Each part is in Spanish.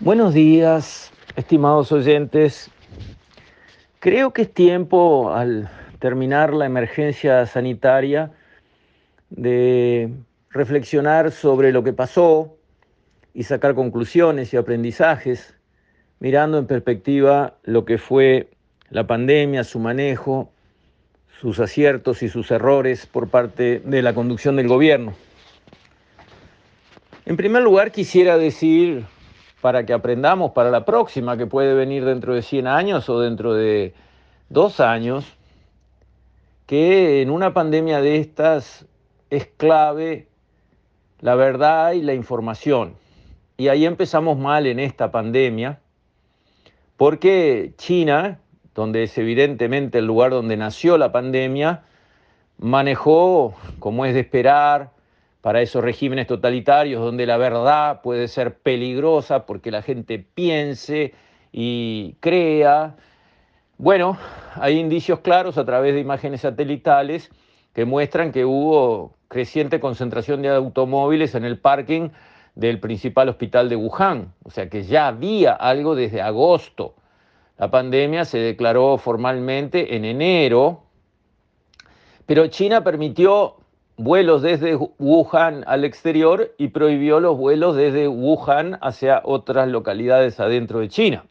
Buenos días, estimados oyentes. Creo que es tiempo, al terminar la emergencia sanitaria, de reflexionar sobre lo que pasó y sacar conclusiones y aprendizajes, mirando en perspectiva lo que fue la pandemia, su manejo, sus aciertos y sus errores por parte de la conducción del gobierno. En primer lugar, quisiera decir, para que aprendamos para la próxima, que puede venir dentro de 100 años o dentro de dos años, que en una pandemia de estas es clave la verdad y la información. Y ahí empezamos mal en esta pandemia, porque China, donde es evidentemente el lugar donde nació la pandemia, manejó, como es de esperar, para esos regímenes totalitarios donde la verdad puede ser peligrosa porque la gente piense y crea. Bueno, hay indicios claros a través de imágenes satelitales que muestran que hubo creciente concentración de automóviles en el parking del principal hospital de Wuhan, o sea que ya había algo desde agosto. La pandemia se declaró formalmente en enero, pero China permitió vuelos desde Wuhan al exterior y prohibió los vuelos desde Wuhan hacia otras localidades adentro de China.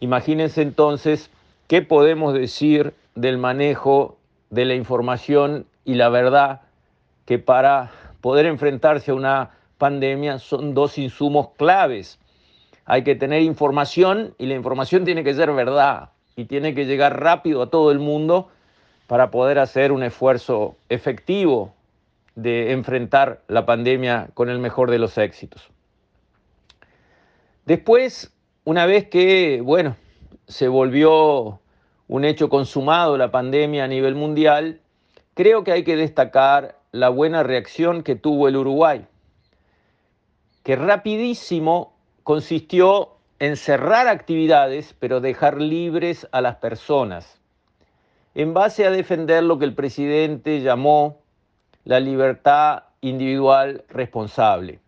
Imagínense entonces qué podemos decir del manejo de la información y la verdad que para poder enfrentarse a una pandemia son dos insumos claves. Hay que tener información y la información tiene que ser verdad y tiene que llegar rápido a todo el mundo para poder hacer un esfuerzo efectivo de enfrentar la pandemia con el mejor de los éxitos. Después, una vez que, bueno, se volvió un hecho consumado la pandemia a nivel mundial, creo que hay que destacar la buena reacción que tuvo el Uruguay, que rapidísimo consistió en cerrar actividades, pero dejar libres a las personas en base a defender lo que el presidente llamó la libertad individual responsable.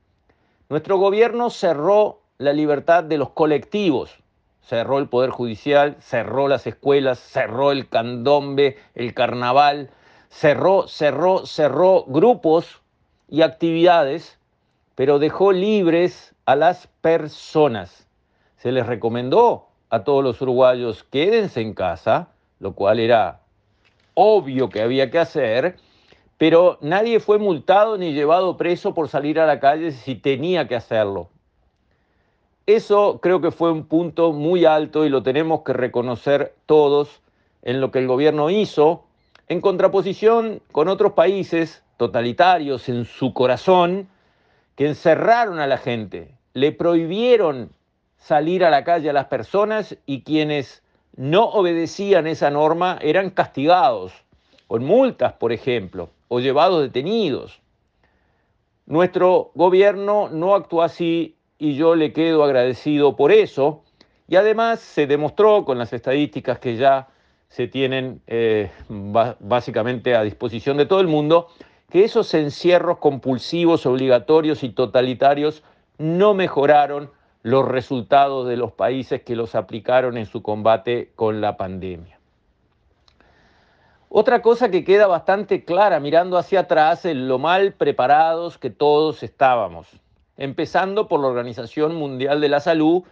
Nuestro gobierno cerró la libertad de los colectivos, cerró el Poder Judicial, cerró las escuelas, cerró el candombe, el carnaval, cerró, cerró, cerró grupos y actividades, pero dejó libres a las personas. Se les recomendó a todos los uruguayos, quédense en casa, lo cual era obvio que había que hacer, pero nadie fue multado ni llevado preso por salir a la calle si tenía que hacerlo. Eso creo que fue un punto muy alto y lo tenemos que reconocer todos en lo que el gobierno hizo, en contraposición con otros países totalitarios en su corazón, que encerraron a la gente, le prohibieron salir a la calle a las personas y quienes no obedecían esa norma eran castigados con multas, por ejemplo, o llevados detenidos. Nuestro gobierno no actuó así y yo le quedo agradecido por eso. Y además se demostró con las estadísticas que ya se tienen eh, básicamente a disposición de todo el mundo, que esos encierros compulsivos, obligatorios y totalitarios no mejoraron los resultados de los países que los aplicaron en su combate con la pandemia. Otra cosa que queda bastante clara mirando hacia atrás es lo mal preparados que todos estábamos, empezando por la Organización Mundial de la Salud,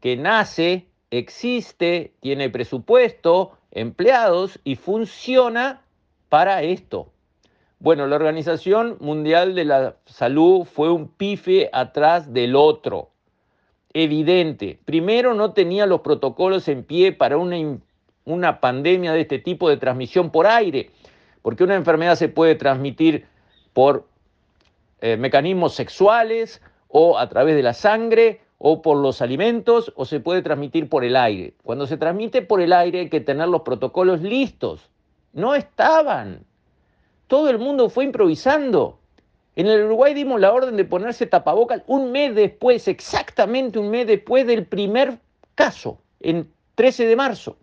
que nace, existe, tiene presupuesto, empleados y funciona para esto. Bueno, la Organización Mundial de la Salud fue un pife atrás del otro evidente. Primero, no tenía los protocolos en pie para una, una pandemia de este tipo de transmisión por aire, porque una enfermedad se puede transmitir por eh, mecanismos sexuales o a través de la sangre o por los alimentos o se puede transmitir por el aire. Cuando se transmite por el aire hay que tener los protocolos listos. No estaban. Todo el mundo fue improvisando. En el Uruguay dimos la orden de ponerse tapabocas un mes después, exactamente un mes después del primer caso, en 13 de marzo.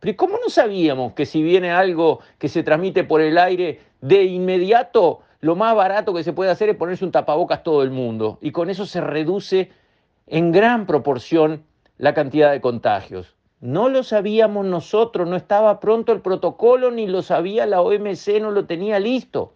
Pero ¿cómo no sabíamos que si viene algo que se transmite por el aire, de inmediato lo más barato que se puede hacer es ponerse un tapabocas todo el mundo? Y con eso se reduce en gran proporción la cantidad de contagios. No lo sabíamos nosotros, no estaba pronto el protocolo, ni lo sabía la OMC, no lo tenía listo.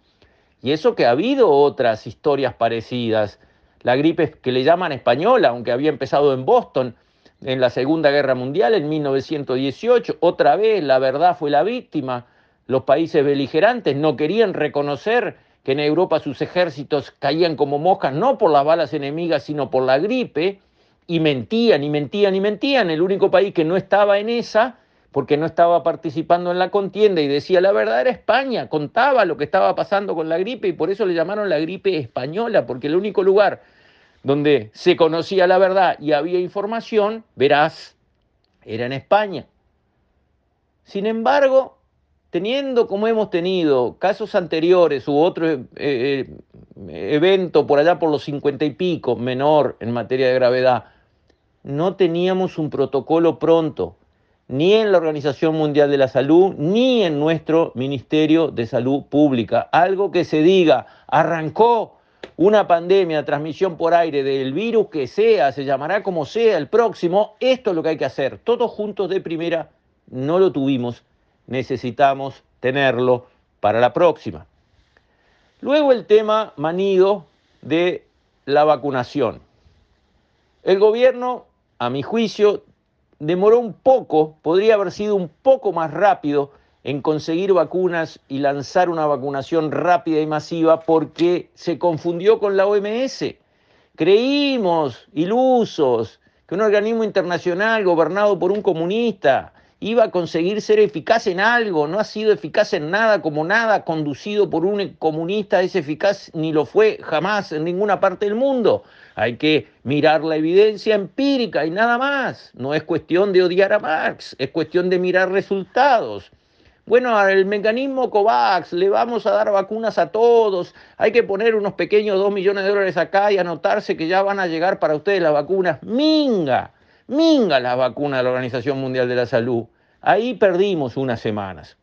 Y eso que ha habido otras historias parecidas. La gripe que le llaman española, aunque había empezado en Boston en la Segunda Guerra Mundial en 1918, otra vez la verdad fue la víctima. Los países beligerantes no querían reconocer que en Europa sus ejércitos caían como moscas, no por las balas enemigas, sino por la gripe, y mentían y mentían y mentían. El único país que no estaba en esa, porque no estaba participando en la contienda y decía la verdad era España, contaba lo que estaba pasando con la gripe y por eso le llamaron la gripe española, porque el único lugar donde se conocía la verdad y había información, verás, era en España. Sin embargo, teniendo como hemos tenido casos anteriores u otro eh, eh, evento por allá por los cincuenta y pico, menor en materia de gravedad, no teníamos un protocolo pronto, ni en la Organización Mundial de la Salud, ni en nuestro Ministerio de Salud Pública. Algo que se diga, arrancó una pandemia, transmisión por aire del virus que sea, se llamará como sea el próximo, esto es lo que hay que hacer. Todos juntos de primera no lo tuvimos necesitamos tenerlo para la próxima. Luego el tema manido de la vacunación. El gobierno, a mi juicio, demoró un poco, podría haber sido un poco más rápido en conseguir vacunas y lanzar una vacunación rápida y masiva porque se confundió con la OMS. Creímos, ilusos, que un organismo internacional gobernado por un comunista iba a conseguir ser eficaz en algo, no ha sido eficaz en nada, como nada conducido por un comunista es eficaz, ni lo fue jamás en ninguna parte del mundo. Hay que mirar la evidencia empírica y nada más. No es cuestión de odiar a Marx, es cuestión de mirar resultados. Bueno, el mecanismo COVAX, le vamos a dar vacunas a todos, hay que poner unos pequeños dos millones de dólares acá y anotarse que ya van a llegar para ustedes las vacunas. Minga, minga la vacuna de la Organización Mundial de la Salud. Ahí perdimos unas semanas.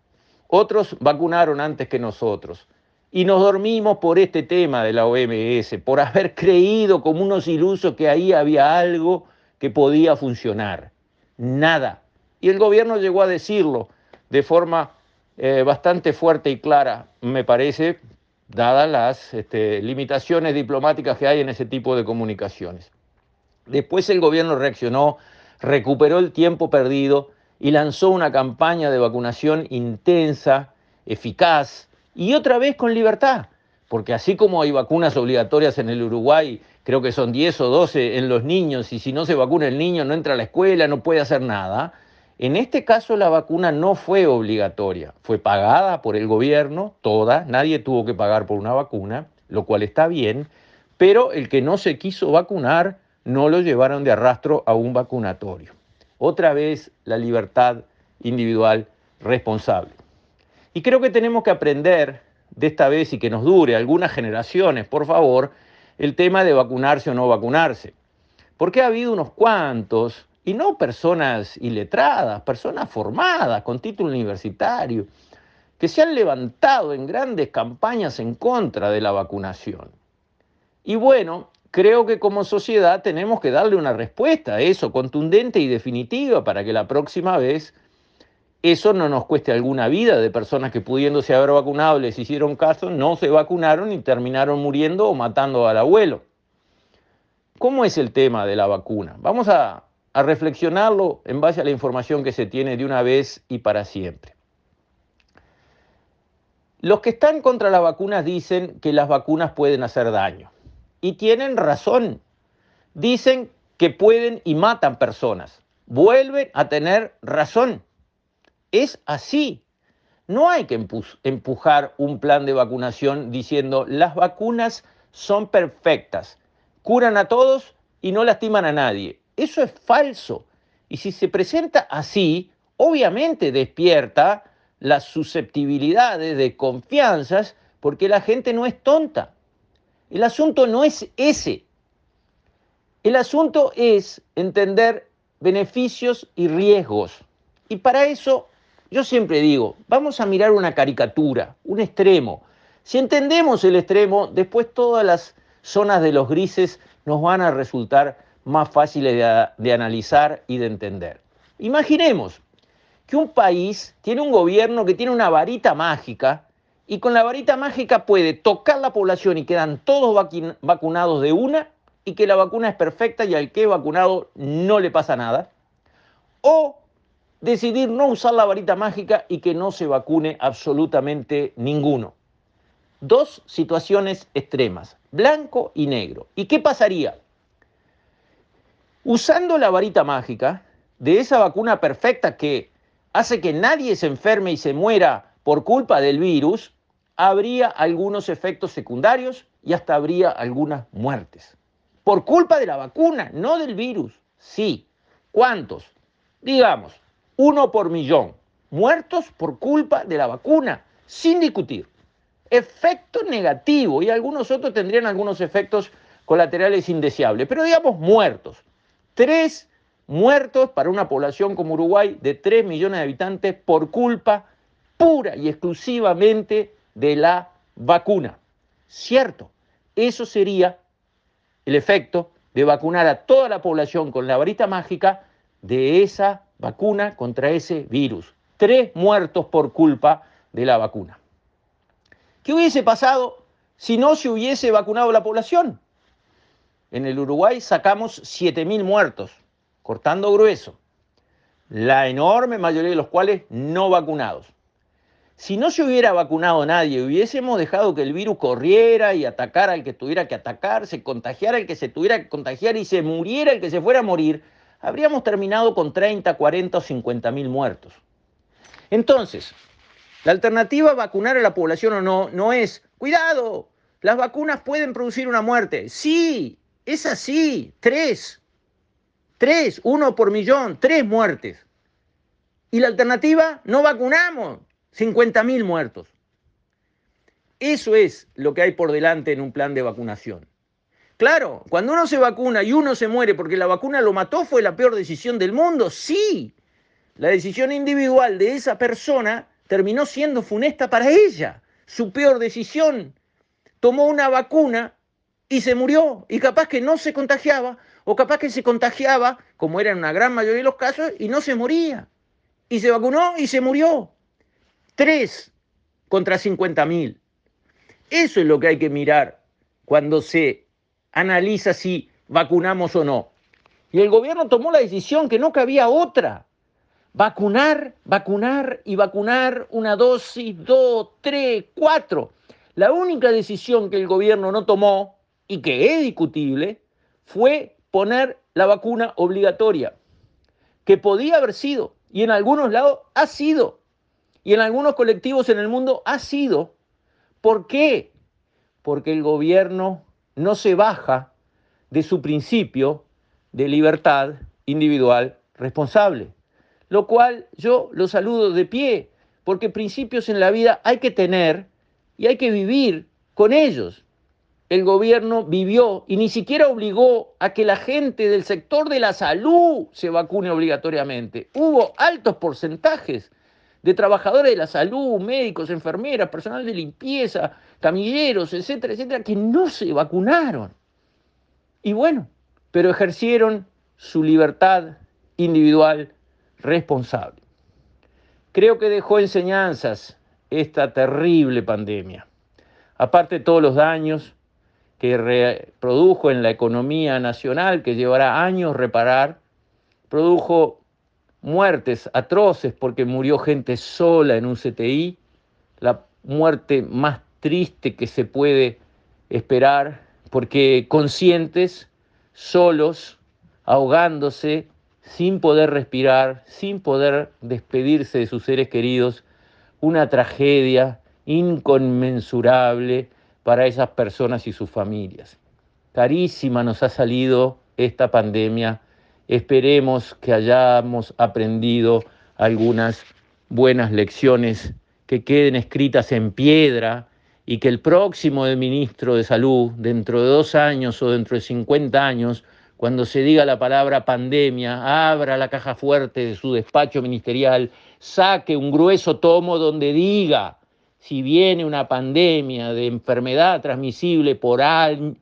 Otros vacunaron antes que nosotros. Y nos dormimos por este tema de la OMS, por haber creído como unos ilusos que ahí había algo que podía funcionar. Nada. Y el gobierno llegó a decirlo de forma eh, bastante fuerte y clara, me parece, dadas las este, limitaciones diplomáticas que hay en ese tipo de comunicaciones. Después el gobierno reaccionó, recuperó el tiempo perdido y lanzó una campaña de vacunación intensa, eficaz y otra vez con libertad. Porque así como hay vacunas obligatorias en el Uruguay, creo que son 10 o 12 en los niños, y si no se vacuna el niño no entra a la escuela, no puede hacer nada, en este caso la vacuna no fue obligatoria, fue pagada por el gobierno, toda, nadie tuvo que pagar por una vacuna, lo cual está bien, pero el que no se quiso vacunar no lo llevaron de arrastro a un vacunatorio. Otra vez la libertad individual responsable. Y creo que tenemos que aprender de esta vez y que nos dure algunas generaciones, por favor, el tema de vacunarse o no vacunarse. Porque ha habido unos cuantos, y no personas iletradas, personas formadas con título universitario, que se han levantado en grandes campañas en contra de la vacunación. Y bueno, creo que como sociedad tenemos que darle una respuesta a eso, contundente y definitiva, para que la próxima vez eso no nos cueste alguna vida de personas que pudiéndose haber vacunado les hicieron caso, no se vacunaron y terminaron muriendo o matando al abuelo. ¿Cómo es el tema de la vacuna? Vamos a, reflexionarlo en base a la información que se tiene de una vez y para siempre. Los que están contra las vacunas dicen que las vacunas pueden hacer daño. Y tienen razón. Dicen que pueden y matan personas. Vuelven a tener razón. Es así. No hay que empujar un plan de vacunación diciendo las vacunas son perfectas, curan a todos y no lastiman a nadie. Eso es falso. Y si se presenta así, obviamente despierta las susceptibilidades de confianzas porque la gente no es tonta. El asunto no es ese. El asunto es entender beneficios y riesgos. Y para eso yo siempre digo, vamos a mirar una caricatura, un extremo. Si entendemos el extremo, después todas las zonas de los grises nos van a resultar más fáciles de, de analizar y de entender. Imaginemos que un país tiene un gobierno que tiene una varita mágica y con la varita mágica puede tocar la población y quedan todos vacunados de una y que la vacuna es perfecta y al que es vacunado no le pasa nada. O decidir no usar la varita mágica y que no se vacune absolutamente ninguno. Dos situaciones extremas, blanco y negro. ¿Y qué pasaría? Usando la varita mágica de esa vacuna perfecta que hace que nadie se enferme y se muera por culpa del virus, habría algunos efectos secundarios y hasta habría algunas muertes. Por culpa de la vacuna, no del virus. Sí. ¿Cuántos? Digamos, uno por millón. Muertos por culpa de la vacuna, sin discutir. Efecto negativo y algunos otros tendrían algunos efectos colaterales indeseables, pero digamos muertos. Tres muertos para una población como Uruguay de 3 millones de habitantes por culpa pura y exclusivamente de la vacuna. Cierto, eso sería el efecto de vacunar a toda la población con la varita mágica de esa vacuna contra ese virus. Tres muertos por culpa de la vacuna. ¿Qué hubiese pasado si no se hubiese vacunado la población? En el Uruguay sacamos 7.000 muertos, cortando grueso, la enorme mayoría de los cuales no vacunados. Si no se hubiera vacunado nadie, hubiésemos dejado que el virus corriera y atacara al que tuviera que atacar, se contagiara al que se tuviera que contagiar y se muriera el que se fuera a morir, habríamos terminado con 30, 40 o 50 mil muertos. Entonces, la alternativa a vacunar a la población o no, no es, cuidado, las vacunas pueden producir una muerte. Sí, es así, tres, tres, uno por millón, tres muertes. Y la alternativa, no vacunamos, 50 mil muertos. Eso es lo que hay por delante en un plan de vacunación. Claro, cuando uno se vacuna y uno se muere porque la vacuna lo mató, fue la peor decisión del mundo. Sí, la decisión individual de esa persona terminó siendo funesta para ella. Su peor decisión. Tomó una vacuna y se murió. Y capaz que no se contagiaba, o capaz que se contagiaba, como era en una gran mayoría de los casos, y no se moría. Y se vacunó y se murió. Tres contra 50 mil. Eso es lo que hay que mirar cuando se analiza si vacunamos o no. Y el gobierno tomó la decisión que no cabía otra. Vacunar, vacunar y vacunar una dosis, dos, tres, cuatro. La única decisión que el gobierno no tomó y que es discutible fue poner la vacuna obligatoria, que podía haber sido y en algunos lados ha sido y en algunos colectivos en el mundo ha sido. ¿Por qué? Porque el gobierno no se baja de su principio de libertad individual responsable, lo cual yo lo saludo de pie, porque principios en la vida hay que tener y hay que vivir con ellos. El gobierno vivió y ni siquiera obligó a que la gente del sector de la salud se vacune obligatoriamente. Hubo altos porcentajes de trabajadores de la salud, médicos, enfermeras, personal de limpieza, camilleros, etcétera, etcétera, que no se vacunaron. Y bueno, pero ejercieron su libertad individual responsable. Creo que dejó enseñanzas esta terrible pandemia. Aparte de todos los daños que produjo en la economía nacional, que llevará años reparar, produjo muertes atroces porque murió gente sola en un CTI, la muerte más triste que se puede esperar, porque conscientes, solos, ahogándose, sin poder respirar, sin poder despedirse de sus seres queridos, una tragedia inconmensurable para esas personas y sus familias. Carísima nos ha salido esta pandemia Esperemos que hayamos aprendido algunas buenas lecciones que queden escritas en piedra y que el próximo ministro de Salud, dentro de dos años o dentro de 50 años, cuando se diga la palabra pandemia, abra la caja fuerte de su despacho ministerial, saque un grueso tomo donde diga si viene una pandemia de enfermedad transmisible por,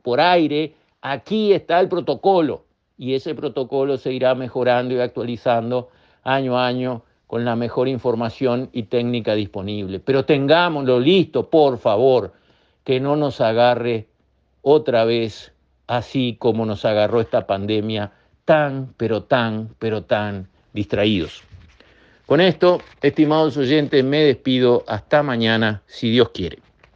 por aire, aquí está el protocolo y ese protocolo se irá mejorando y actualizando año a año con la mejor información y técnica disponible. Pero tengámoslo listo, por favor, que no nos agarre otra vez así como nos agarró esta pandemia tan, pero tan, pero tan distraídos. Con esto, estimados oyentes, me despido hasta mañana, si Dios quiere.